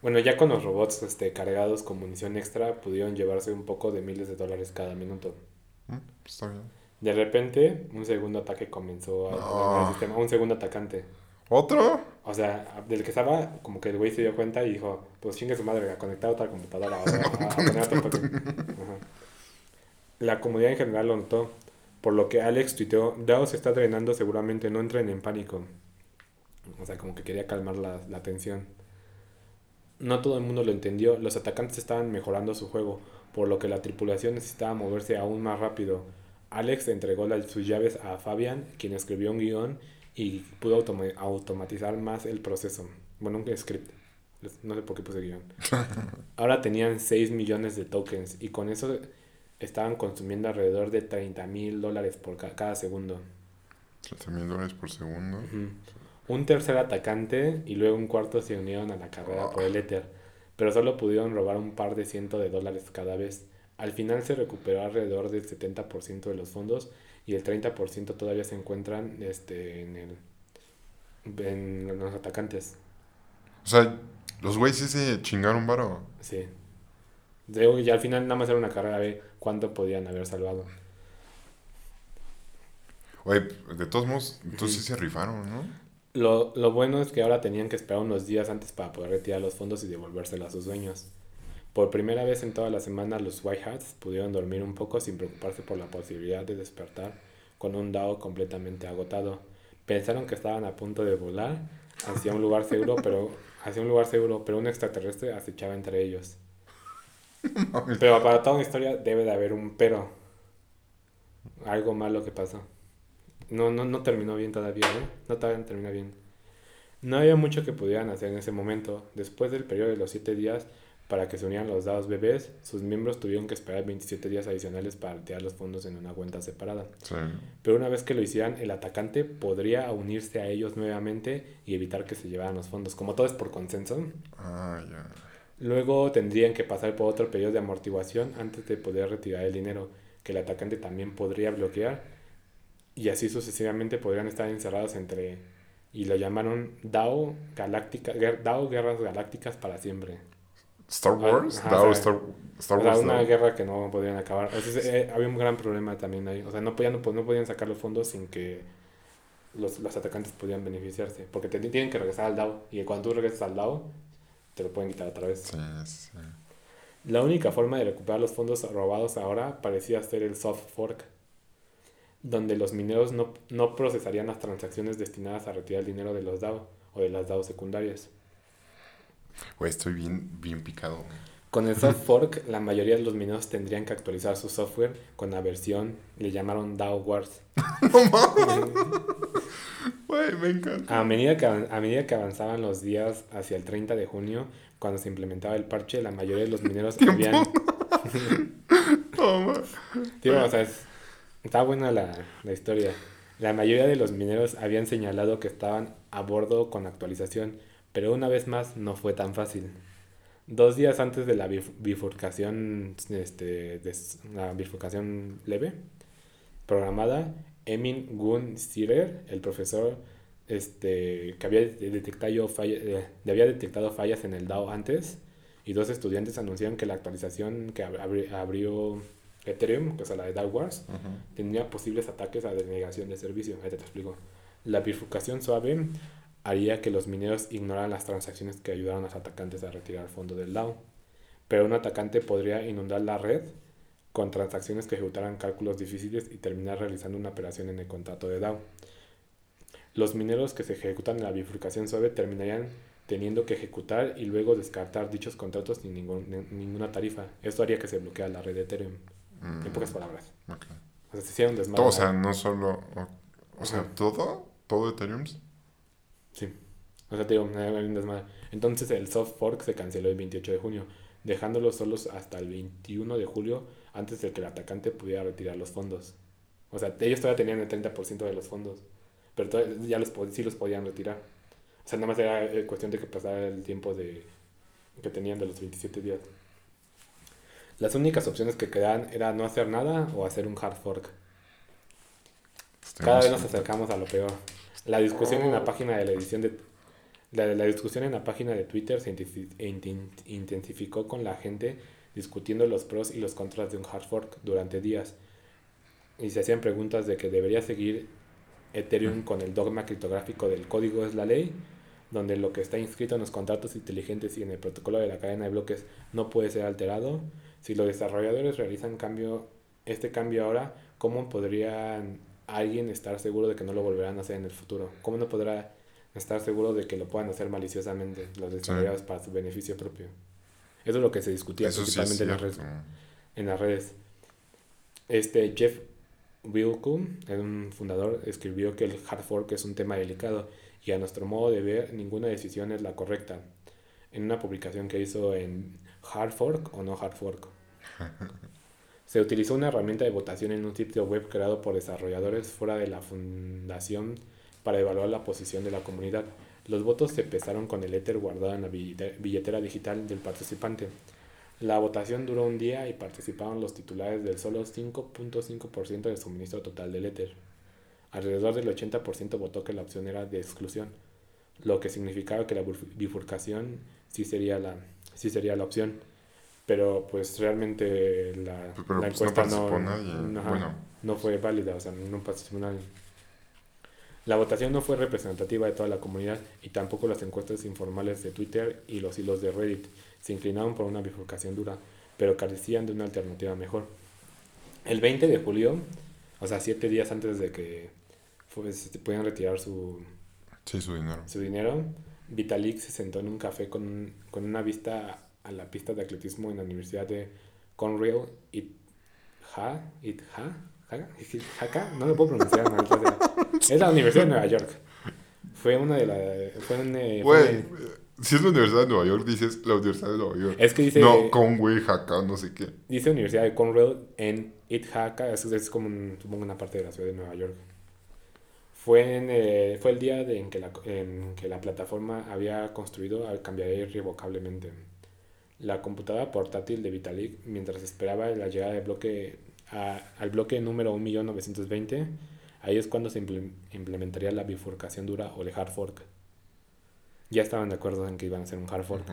Bueno, ya con los robots este, cargados con munición extra, pudieron llevarse un poco de miles de dólares cada minuto. Mm, Está bien. De repente, un segundo ataque comenzó a, No. sistema, un segundo atacante. ¿Otro? O sea, del que estaba, como que el güey se dio cuenta y dijo, pues chingue su madre, a conectar otra computadora, o a, a poner otro. La comunidad en general lo notó, por lo que Alex tuiteó, DAO se está drenando, seguramente no entren en pánico. O sea, como que quería calmar la, la tensión. No todo el mundo lo entendió, los atacantes estaban mejorando su juego, por lo que la tripulación necesitaba moverse aún más rápido. Alex entregó las- sus llaves a Fabian, quien escribió un guion y pudo automa- automatizar más el proceso. Bueno, un script. No sé por qué puse guion. Ahora tenían 6 millones de tokens y con eso estaban consumiendo alrededor de 30 mil dólares por ca- cada segundo. 30 mil dólares por segundo. Un tercer atacante y luego un cuarto se unieron a la carrera por el Ether, pero solo pudieron robar un par de cientos de dólares cada vez. Al final se recuperó alrededor del 70% de los fondos y el 30% todavía se encuentran este, en, el, en los atacantes. O sea, los güeyes sí se chingaron varo. Sí. Y al final nada más era una carrera de cuánto podían haber salvado. Güey, de todos modos, entonces sí se rifaron, ¿no? Lo, lo bueno es que ahora tenían que esperar unos días antes para poder retirar los fondos y devolvérselos a sus dueños. Por primera vez en toda la semana los White Hats pudieron dormir un poco sin preocuparse por la posibilidad de despertar con un DAO completamente agotado. Pensaron que estaban a punto de volar hacia un lugar seguro, pero hacia un lugar seguro, pero un extraterrestre acechaba entre ellos. Pero para toda una historia debe de haber un pero. Algo malo que pasó. No, no, no terminó bien todavía, ¿eh? No todavía no termina bien. No había mucho que pudieran hacer en ese momento. Después del periodo de los 7 días para que se unieran los dados bebés, sus miembros tuvieron que esperar 27 días adicionales para retirar los fondos en una cuenta separada. Sí. Pero una vez que lo hicieran, el atacante podría unirse a ellos nuevamente y evitar que se llevaran los fondos. Como todo es por consenso, Ah, ya. Luego tendrían que pasar por otro periodo de amortiguación antes de poder retirar el dinero, que el atacante también podría bloquear, y así sucesivamente podrían estar encerrados entre, y lo llamaron DAO, Galáctica, DAO Guerras Galácticas para siempre. Star Wars, ajá, DAO, o sea, Star, Star Wars. una DAO. guerra que no podían acabar. Sea, eh, había un gran problema también ahí. O sea, no podían, no podían sacar los fondos sin que los, los atacantes pudieran beneficiarse, porque te, tienen que regresar al DAO, y cuando tú regresas al DAO, te lo pueden quitar otra vez. Sí, sí. La única forma de recuperar los fondos robados ahora parecía ser el soft fork, donde los mineros no, no procesarían las transacciones destinadas a retirar el dinero de los DAO o de las DAO secundarias. Güey, estoy bien, bien picado. Con el soft fork, la mayoría de los mineros tendrían que actualizar su software con la versión, le llamaron DAO Wars. Güey, me encanta. A medida, que, a medida que avanzaban los días hacia el 30 de junio, cuando se implementaba el parche, la mayoría de los mineros habían... No. Tío, o sea, es- está buena la, la historia. La mayoría de los mineros habían señalado que estaban a bordo con actualización, pero una vez más no fue tan fácil. Dos días antes de la bif- bifurcación, este, de la bifurcación leve programada, Emin Gun Sirer, el profesor este, que había de- detectado, falla- eh, había detectado fallas en el DAO antes, y dos estudiantes anunciaron que la actualización que ab- abri- abrió Ethereum, que es la de Dark Wars, tenía posibles ataques a denegación de servicio. Ahí te, te explico. La bifurcación suave haría que los mineros ignoraran las transacciones que ayudaron a los atacantes a retirar el fondo del DAO. Pero un atacante podría inundar la red con transacciones que ejecutaran cálculos difíciles y terminar realizando una operación en el contrato de DAO. Los mineros que se ejecutan en la bifurcación suave terminarían teniendo que ejecutar y luego descartar dichos contratos sin ningún- ni- ninguna tarifa. Esto haría que se bloqueara la red de Ethereum. En pocas palabras. O sea, se hiciera un desmadre. Todo, o sea, no solo. O, o sea, todo. Todo Ethereum. Sí. O sea, te digo, hay un desmadre. Entonces el soft fork se canceló el 28 de junio, dejándolos solos hasta el 21 de julio antes de que el atacante pudiera retirar los fondos. O sea, ellos todavía tenían el 30% de los fondos, pero ya los, sí los podían retirar. O sea, nada más era eh, cuestión de que pasara el tiempo de que tenían de los 27 días. Las únicas opciones que quedaban era no hacer nada o hacer un hard fork. Cada vez nos acercamos a lo peor. La discusión en la página de la edición de la, la discusión en la página de Twitter se intensi- inten- intensificó con la gente discutiendo los pros y los contras de un hard fork durante días. Y se hacían preguntas de que debería seguir Ethereum con el dogma criptográfico del código es la ley, donde lo que está inscrito en los contratos inteligentes y en el protocolo de la cadena de bloques no puede ser alterado. Si los desarrolladores realizan cambio, este cambio ahora, ¿cómo podrían alguien estar seguro de que no lo volverán a hacer en el futuro? ¿Cómo no podrá estar seguro de que lo puedan hacer maliciosamente los desarrolladores para su beneficio propio? Eso es lo que se discutía Eso sí es principalmente en, las redes, en las redes. Este Jeff Wilcombe, un fundador, escribió que el hard fork es un tema delicado y a nuestro modo de ver ninguna decisión es la correcta. En una publicación que hizo en Hard Fork o no Hard Fork. Se utilizó una herramienta de votación en un sitio web creado por desarrolladores fuera de la fundación para evaluar la posición de la comunidad. Los votos se pesaron con el Ether guardado en la billete- billetera digital del participante. La votación duró un día y participaron los titulares del solo 5.5% del suministro total del Ether. Alrededor del 80% votó que la opción era de exclusión, lo que significaba que la bifur- bifurcación sí sería la, sí sería la opción. Pero pues realmente la, Pues, pero, la pues, no encuesta no, ajá, Bueno. no fue válida, o sea, no participó nadie. La votación no fue representativa de toda la comunidad y tampoco las encuestas informales de Twitter y los hilos de Reddit se inclinaron por una bifurcación dura, pero carecían de una alternativa mejor. El 20 de julio, o sea, siete días antes de que pues, se pudieran retirar su, Sí, su dinero. su dinero, Vitalik se sentó en un café con, con una vista a la pista de atletismo en la Universidad de Conrail Itha, Itha, Jaca, no lo puedo pronunciar. Es la Universidad de Nueva York. Fue una de las... Fue un, eh, fue un- si es la Universidad de Nueva York, dices la Universidad de Nueva York. Es que dice- No, Conway, Jaca, no sé qué. Dice Universidad de Conrail en Ithaca, es, es como un- supongo una parte de la ciudad de Nueva York. Fue, en, eh, fue el día de- en, que la, en que la plataforma había construido al cambiar irrevocablemente. La computadora portátil de Vitalik, mientras esperaba la llegada del bloque a- al bloque número 1.920, ahí es cuando se imple- implementaría la bifurcación dura o el hard fork. Ya estaban de acuerdo en que iban a hacer un hard fork.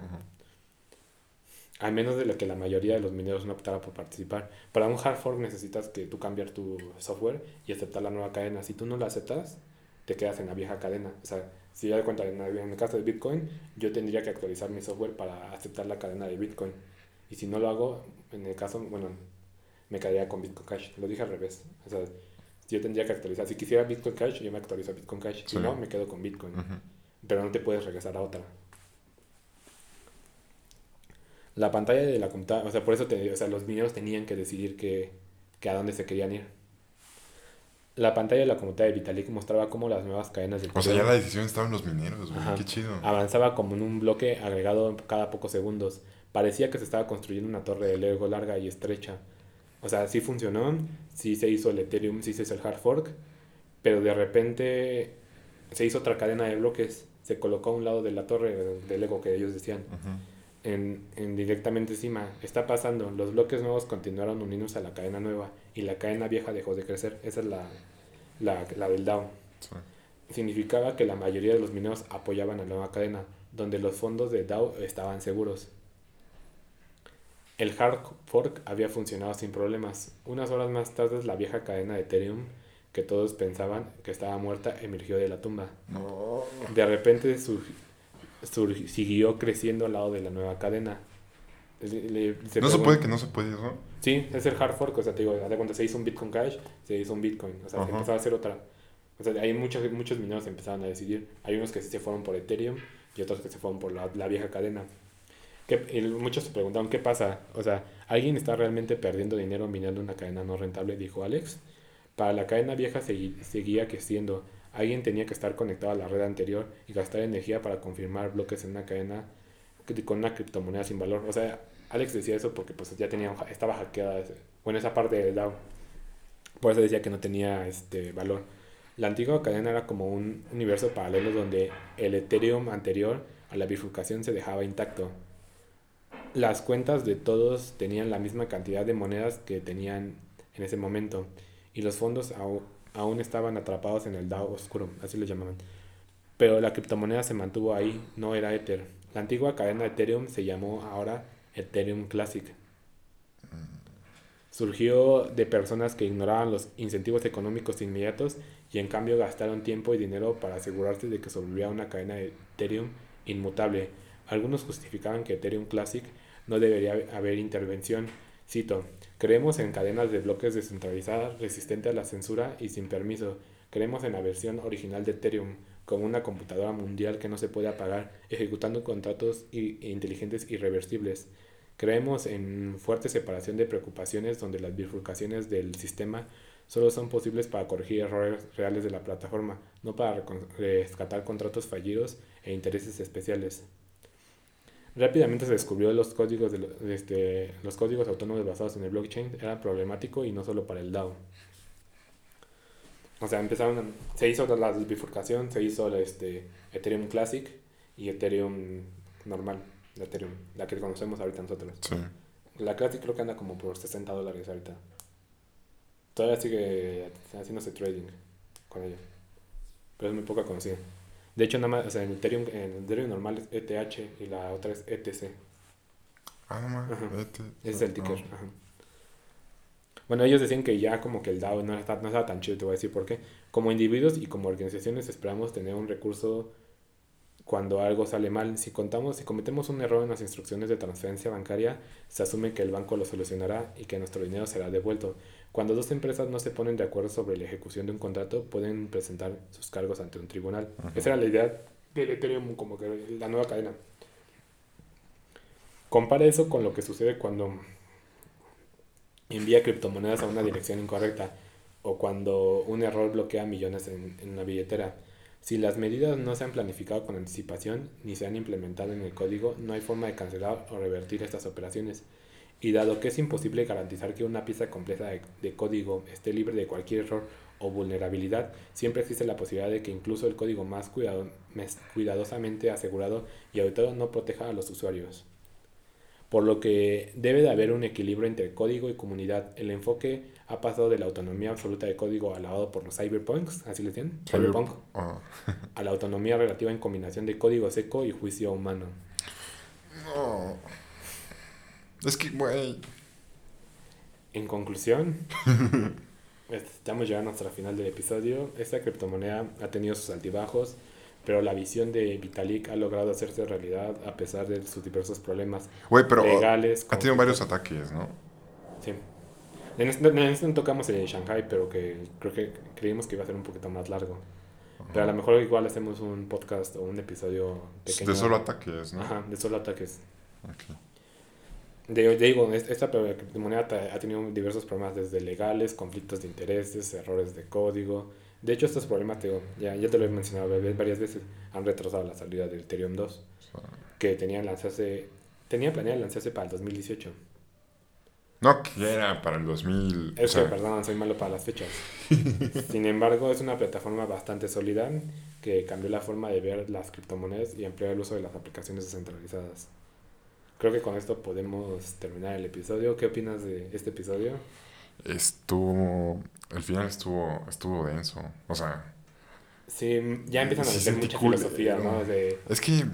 A menos de lo que la mayoría de los mineros no optara por participar. Para un hard fork necesitas que tú cambiar tu software y aceptar la nueva cadena. Si tú no la aceptas, te quedas en la vieja cadena. O sea, si ya de cuenta, en, el caso de Bitcoin, yo tendría que actualizar mi software para aceptar la cadena de Bitcoin. Y si no lo hago, en el caso, bueno, me quedaría con Bitcoin Cash. Lo dije al revés. O sea, yo tendría que actualizar. Si quisiera Bitcoin Cash, yo me actualizo a Bitcoin Cash. Si Sí. no, me quedo con Bitcoin. Pero no te puedes regresar a otra. La pantalla de la computadora, o sea, por eso te, o sea, los mineros tenían que decidir que, que a dónde se querían ir. La pantalla de la computadora de Vitalik mostraba cómo las nuevas cadenas de O sea, ya la decisión estaba en los mineros, güey. Ajá. Qué chido. avanzaba como en un bloque agregado cada pocos segundos. Parecía que se estaba construyendo una torre de Lego larga y estrecha. O sea, sí funcionó, sí se hizo el Ethereum, sí se hizo el hard fork, pero de repente se hizo otra cadena de bloques. Se colocó a un lado de la torre de Lego que ellos decían. Ujú. En, en directamente encima. Está pasando, los bloques nuevos continuaron uniéndose a la cadena nueva y la cadena vieja dejó de crecer. Esa es la, la, la del DAO. Sí. Significaba que la mayoría de los mineros apoyaban a la nueva cadena, donde los fondos de DAO estaban seguros. El hard fork había funcionado sin problemas. Unas horas más tarde, la vieja cadena de Ethereum, que todos pensaban que estaba muerta, emergió de la tumba. No. De repente sur- siguió creciendo al lado de la nueva cadena. Le- le- se No se puede que no se puede eso. Sí, es el hard fork, o sea, te digo, cuando se hizo un Bitcoin Cash, se hizo un Bitcoin, o sea, se empezó a hacer otra. O sea, hay muchos, muchos mineros empezaron a decidir. Hay unos que sí se fueron por Ethereum y otros que se fueron por la, la vieja cadena. ¿Qué- y muchos se preguntaron, ¿qué pasa? O sea, ¿alguien está realmente perdiendo dinero minando una cadena no rentable? Dijo Alex. Para la cadena vieja segui- seguía creciendo. Alguien tenía que estar conectado a la red anterior y gastar energía para confirmar bloques en una cadena con una criptomoneda sin valor. O sea, Alex decía eso porque pues ya tenía, estaba hackeada, bueno, esa parte del DAO. Por eso decía que no tenía este valor. La antigua cadena era como un universo paralelo donde el Ethereum anterior a la bifurcación se dejaba intacto. Las cuentas de todos tenían la misma cantidad de monedas que tenían en ese momento y los fondos aún estaban atrapados en el DAO oscuro, así lo llamaban. Pero la criptomoneda se mantuvo ahí, no era Ether. La antigua cadena de Ethereum se llamó ahora Ethereum Classic. Surgió de personas que ignoraban los incentivos económicos inmediatos y en cambio gastaron tiempo y dinero para asegurarse de que sobreviviera una cadena de Ethereum inmutable. Algunos justificaban que Ethereum Classic no debería haber intervención. Cito, creemos en cadenas de bloques descentralizadas resistentes a la censura y sin permiso. Creemos en la versión original de Ethereum como una computadora mundial que no se puede apagar, ejecutando contratos i- inteligentes irreversibles. Creemos en fuerte separación de preocupaciones donde las bifurcaciones del sistema solo son posibles para corregir errores reales de la plataforma, no para rescatar contratos fallidos e intereses especiales. Rápidamente se descubrió los códigos de, lo- de este, los códigos autónomos basados en el blockchain eran problemático y no solo para el DAO. O sea, empezaron, se hizo la bifurcación, se hizo la, este, Ethereum Classic y Ethereum normal, de Ethereum, la que conocemos ahorita nosotros. Sí. La Classic creo que anda como por 60 dólares ahorita. Todavía sigue haciéndose trading con ella. Pero es muy poca conocida. De hecho, nada más, o sea, en Ethereum, en Ethereum normal es ETH y la otra es ETC. Ah, no vete. Ese es el ticker. No. ajá. Bueno, ellos decían que ya como que el DAO no estaba, no estaba tan chido, te voy a decir por qué. Como individuos y como organizaciones esperamos tener un recurso cuando algo sale mal. Si contamos, si cometemos un error en las instrucciones de transferencia bancaria, se asume que el banco lo solucionará y que nuestro dinero será devuelto. Cuando dos empresas no se ponen de acuerdo sobre la ejecución de un contrato, pueden presentar sus cargos ante un tribunal. Esa era la idea del Ethereum como que la nueva cadena. Compara eso con lo que sucede cuando envía criptomonedas a una dirección incorrecta o cuando un error bloquea millones en, en una billetera. Si las medidas no se han planificado con anticipación ni se han implementado en el código, no hay forma de cancelar o revertir estas operaciones. Y dado que es imposible garantizar que una pieza completa de, de código esté libre de cualquier error o vulnerabilidad, siempre existe la posibilidad de que incluso el código más cuidado- cuidadosamente asegurado y auditado no proteja a los usuarios por lo que debe de haber un equilibrio entre código y comunidad. El enfoque ha pasado de la autonomía absoluta de código alabado por los cyberpunks, así le decían, cyberpunk, Ah. a la autonomía relativa en combinación de código seco y juicio humano. No. Es que, güey. En conclusión, estamos llegando hasta el final del episodio. Esta criptomoneda ha tenido sus altibajos, pero la visión de Vitalik ha logrado hacerse realidad a pesar de sus diversos problemas Güey, pero legales. ha tenido varios ataques, ¿no? Sí. En este, en este no tocamos el de Shanghai, pero que creo que creímos que iba a ser un poquito más largo. Pero a lo mejor igual hacemos un podcast o un episodio pequeño. De solo ataques, ¿no? Ajá, de solo ataques. Ok. De, digo, es- esta criptomoneda ha tenido diversos problemas desde legales, conflictos de intereses, errores de código. De hecho, estos problemas, te digo, ya, ya te lo he mencionado va- varias veces, han retrasado la salida del Ethereum 2, que tenía, lanzarse, tenía planeado lanzarse para el 2018. No, que era para el 2000. o Es que, sea, perdón, soy malo para las fechas. Sin embargo, es una plataforma bastante sólida que cambió la forma de ver las criptomonedas y amplió el uso de las aplicaciones descentralizadas. Creo que con esto podemos terminar el episodio. ¿Qué opinas de este episodio? estuvo. El final estuvo, estuvo denso. O sea, Sí, ya empiezan a meter mucha culero. filosofía, ¿no? De, es que.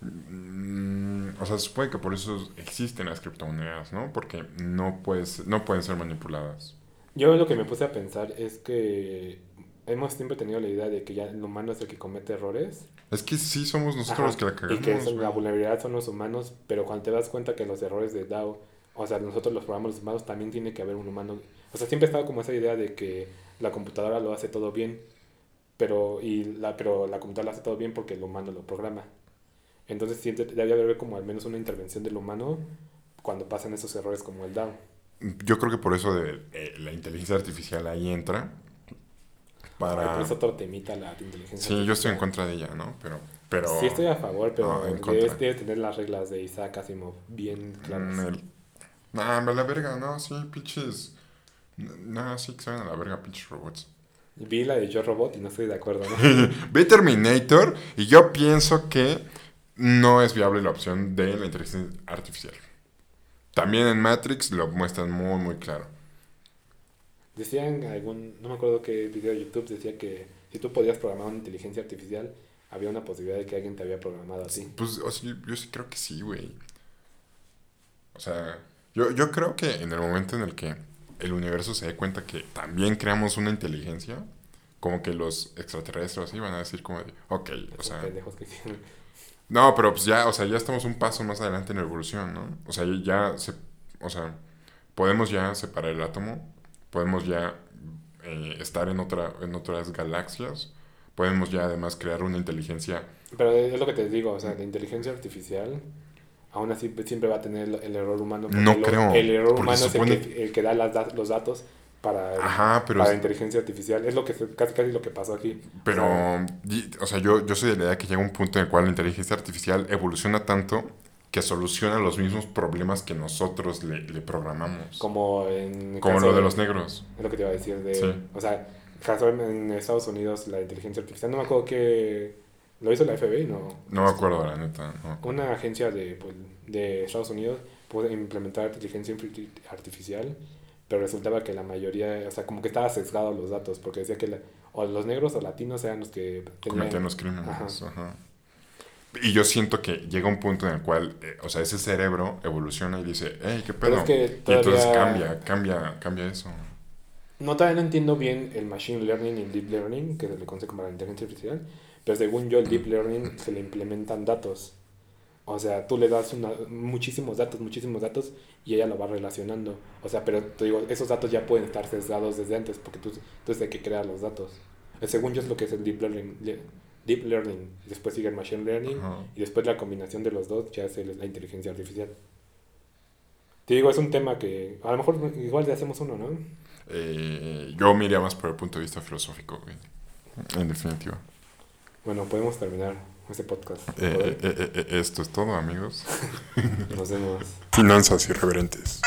mm, o sea, se supone que por eso existen las criptomonedas, ¿no? Porque no, puedes, no pueden ser manipuladas. Yo lo que me puse a pensar es que hemos siempre tenido la idea de que ya el humano es el que comete errores. Es que sí somos nosotros Ajá, los que la Y cagamos. que eso- güey. la vulnerabilidad son los humanos, pero cuando te das cuenta que los errores de DAO, o sea, nosotros los programas los humanos, también tiene que haber un humano. O sea, siempre ha estado como esa idea de que la computadora lo hace todo bien, pero, y la, pero la computadora lo hace todo bien porque el humano lo programa. Entonces siempre debe haber como al menos una intervención del humano cuando pasan esos errores como el DAO. Yo creo que por eso de, eh, la inteligencia artificial ahí entra. Para. Es otro temita la inteligencia Sí, yo estoy en contra de ella, ¿no? Pero. pero Sí estoy a favor, pero No, debes, debes tener las reglas de Isaac Asimov bien claras. Mm, el- Nah, la verga, no, sí, pinches. No, sí que saben a la verga, pinches robots. Vi la de Yo Robot y no estoy de acuerdo, ¿no? Ve Terminator y yo pienso que no es viable la opción de la inteligencia artificial. También en Matrix lo muestran muy, muy claro. Decían algún, no me acuerdo qué video de YouTube decía que si tú podías programar una inteligencia artificial, había una posibilidad de que alguien te había programado así. Pues, o sea, yo, yo sí creo que sí, güey. O sea, yo, yo creo que en el momento en el que el universo se dé cuenta que también creamos una inteligencia, como que los extraterrestres así van a decir como de, ok, o sea... pendejos que. No, pero pues ya, o sea, ya estamos un paso más adelante en la evolución, ¿no? O sea, ya se, o sea, podemos ya separar el átomo, podemos ya eh, estar en otra, en otras galaxias, podemos ya además crear una inteligencia. Pero es lo que te digo, o sea, la inteligencia artificial aún así siempre va a tener el, error humano. No creo, El error humano es el que, el que da las los datos para, Ajá, pero para es- la inteligencia artificial. Es lo que casi casi lo que pasó aquí. Pero, O sea, di- o sea, yo, yo soy de la idea que llega un punto en el cual la inteligencia artificial evoluciona tanto que soluciona los mismos problemas que nosotros le, le programamos. como en Como caso lo de los negros. Es lo que te iba a decir de... Sí. O sea, casualmente en Estados Unidos la inteligencia artificial, no me acuerdo que... ¿Lo hizo la FBI? No. No me acuerdo, la neta. no. Una agencia de, pues, de Estados Unidos puede implementar inteligencia arti- artificial, pero resultaba que la mayoría, o sea, como que estaba sesgado los datos, porque decía que la- o los negros o latinos eran los que tenían... Cometían los crímenes. Ajá. ajá. Y yo siento que llega un punto en el cual, eh, o sea, ese cerebro evoluciona y dice, hey, ¿qué Pero pedo? es que Y entonces cambia, cambia, cambia eso. No, todavía no entiendo bien el machine learning y el deep learning, que se le conoce como la inteligencia artificial, pero según yo el deep learning se le implementan datos. O sea, tú le das una, muchísimos datos, muchísimos datos y ella lo va relacionando. O sea, pero te digo, esos datos ya pueden estar sesgados desde antes porque tú, tú es el que crea los datos. Eh, Según yo es lo que es el deep learning. Le- Deep learning, después sigue el machine learning Ajá. y después la combinación de los dos ya es el- la inteligencia artificial. Te digo, es un tema que a lo mejor igual ya hacemos uno, ¿no? Eh, yo me iría más por el punto de vista filosófico. En definitiva. Bueno, podemos terminar este podcast. Eh, eh, esto es todo, amigos. Nos vemos. Finanzas irreverentes.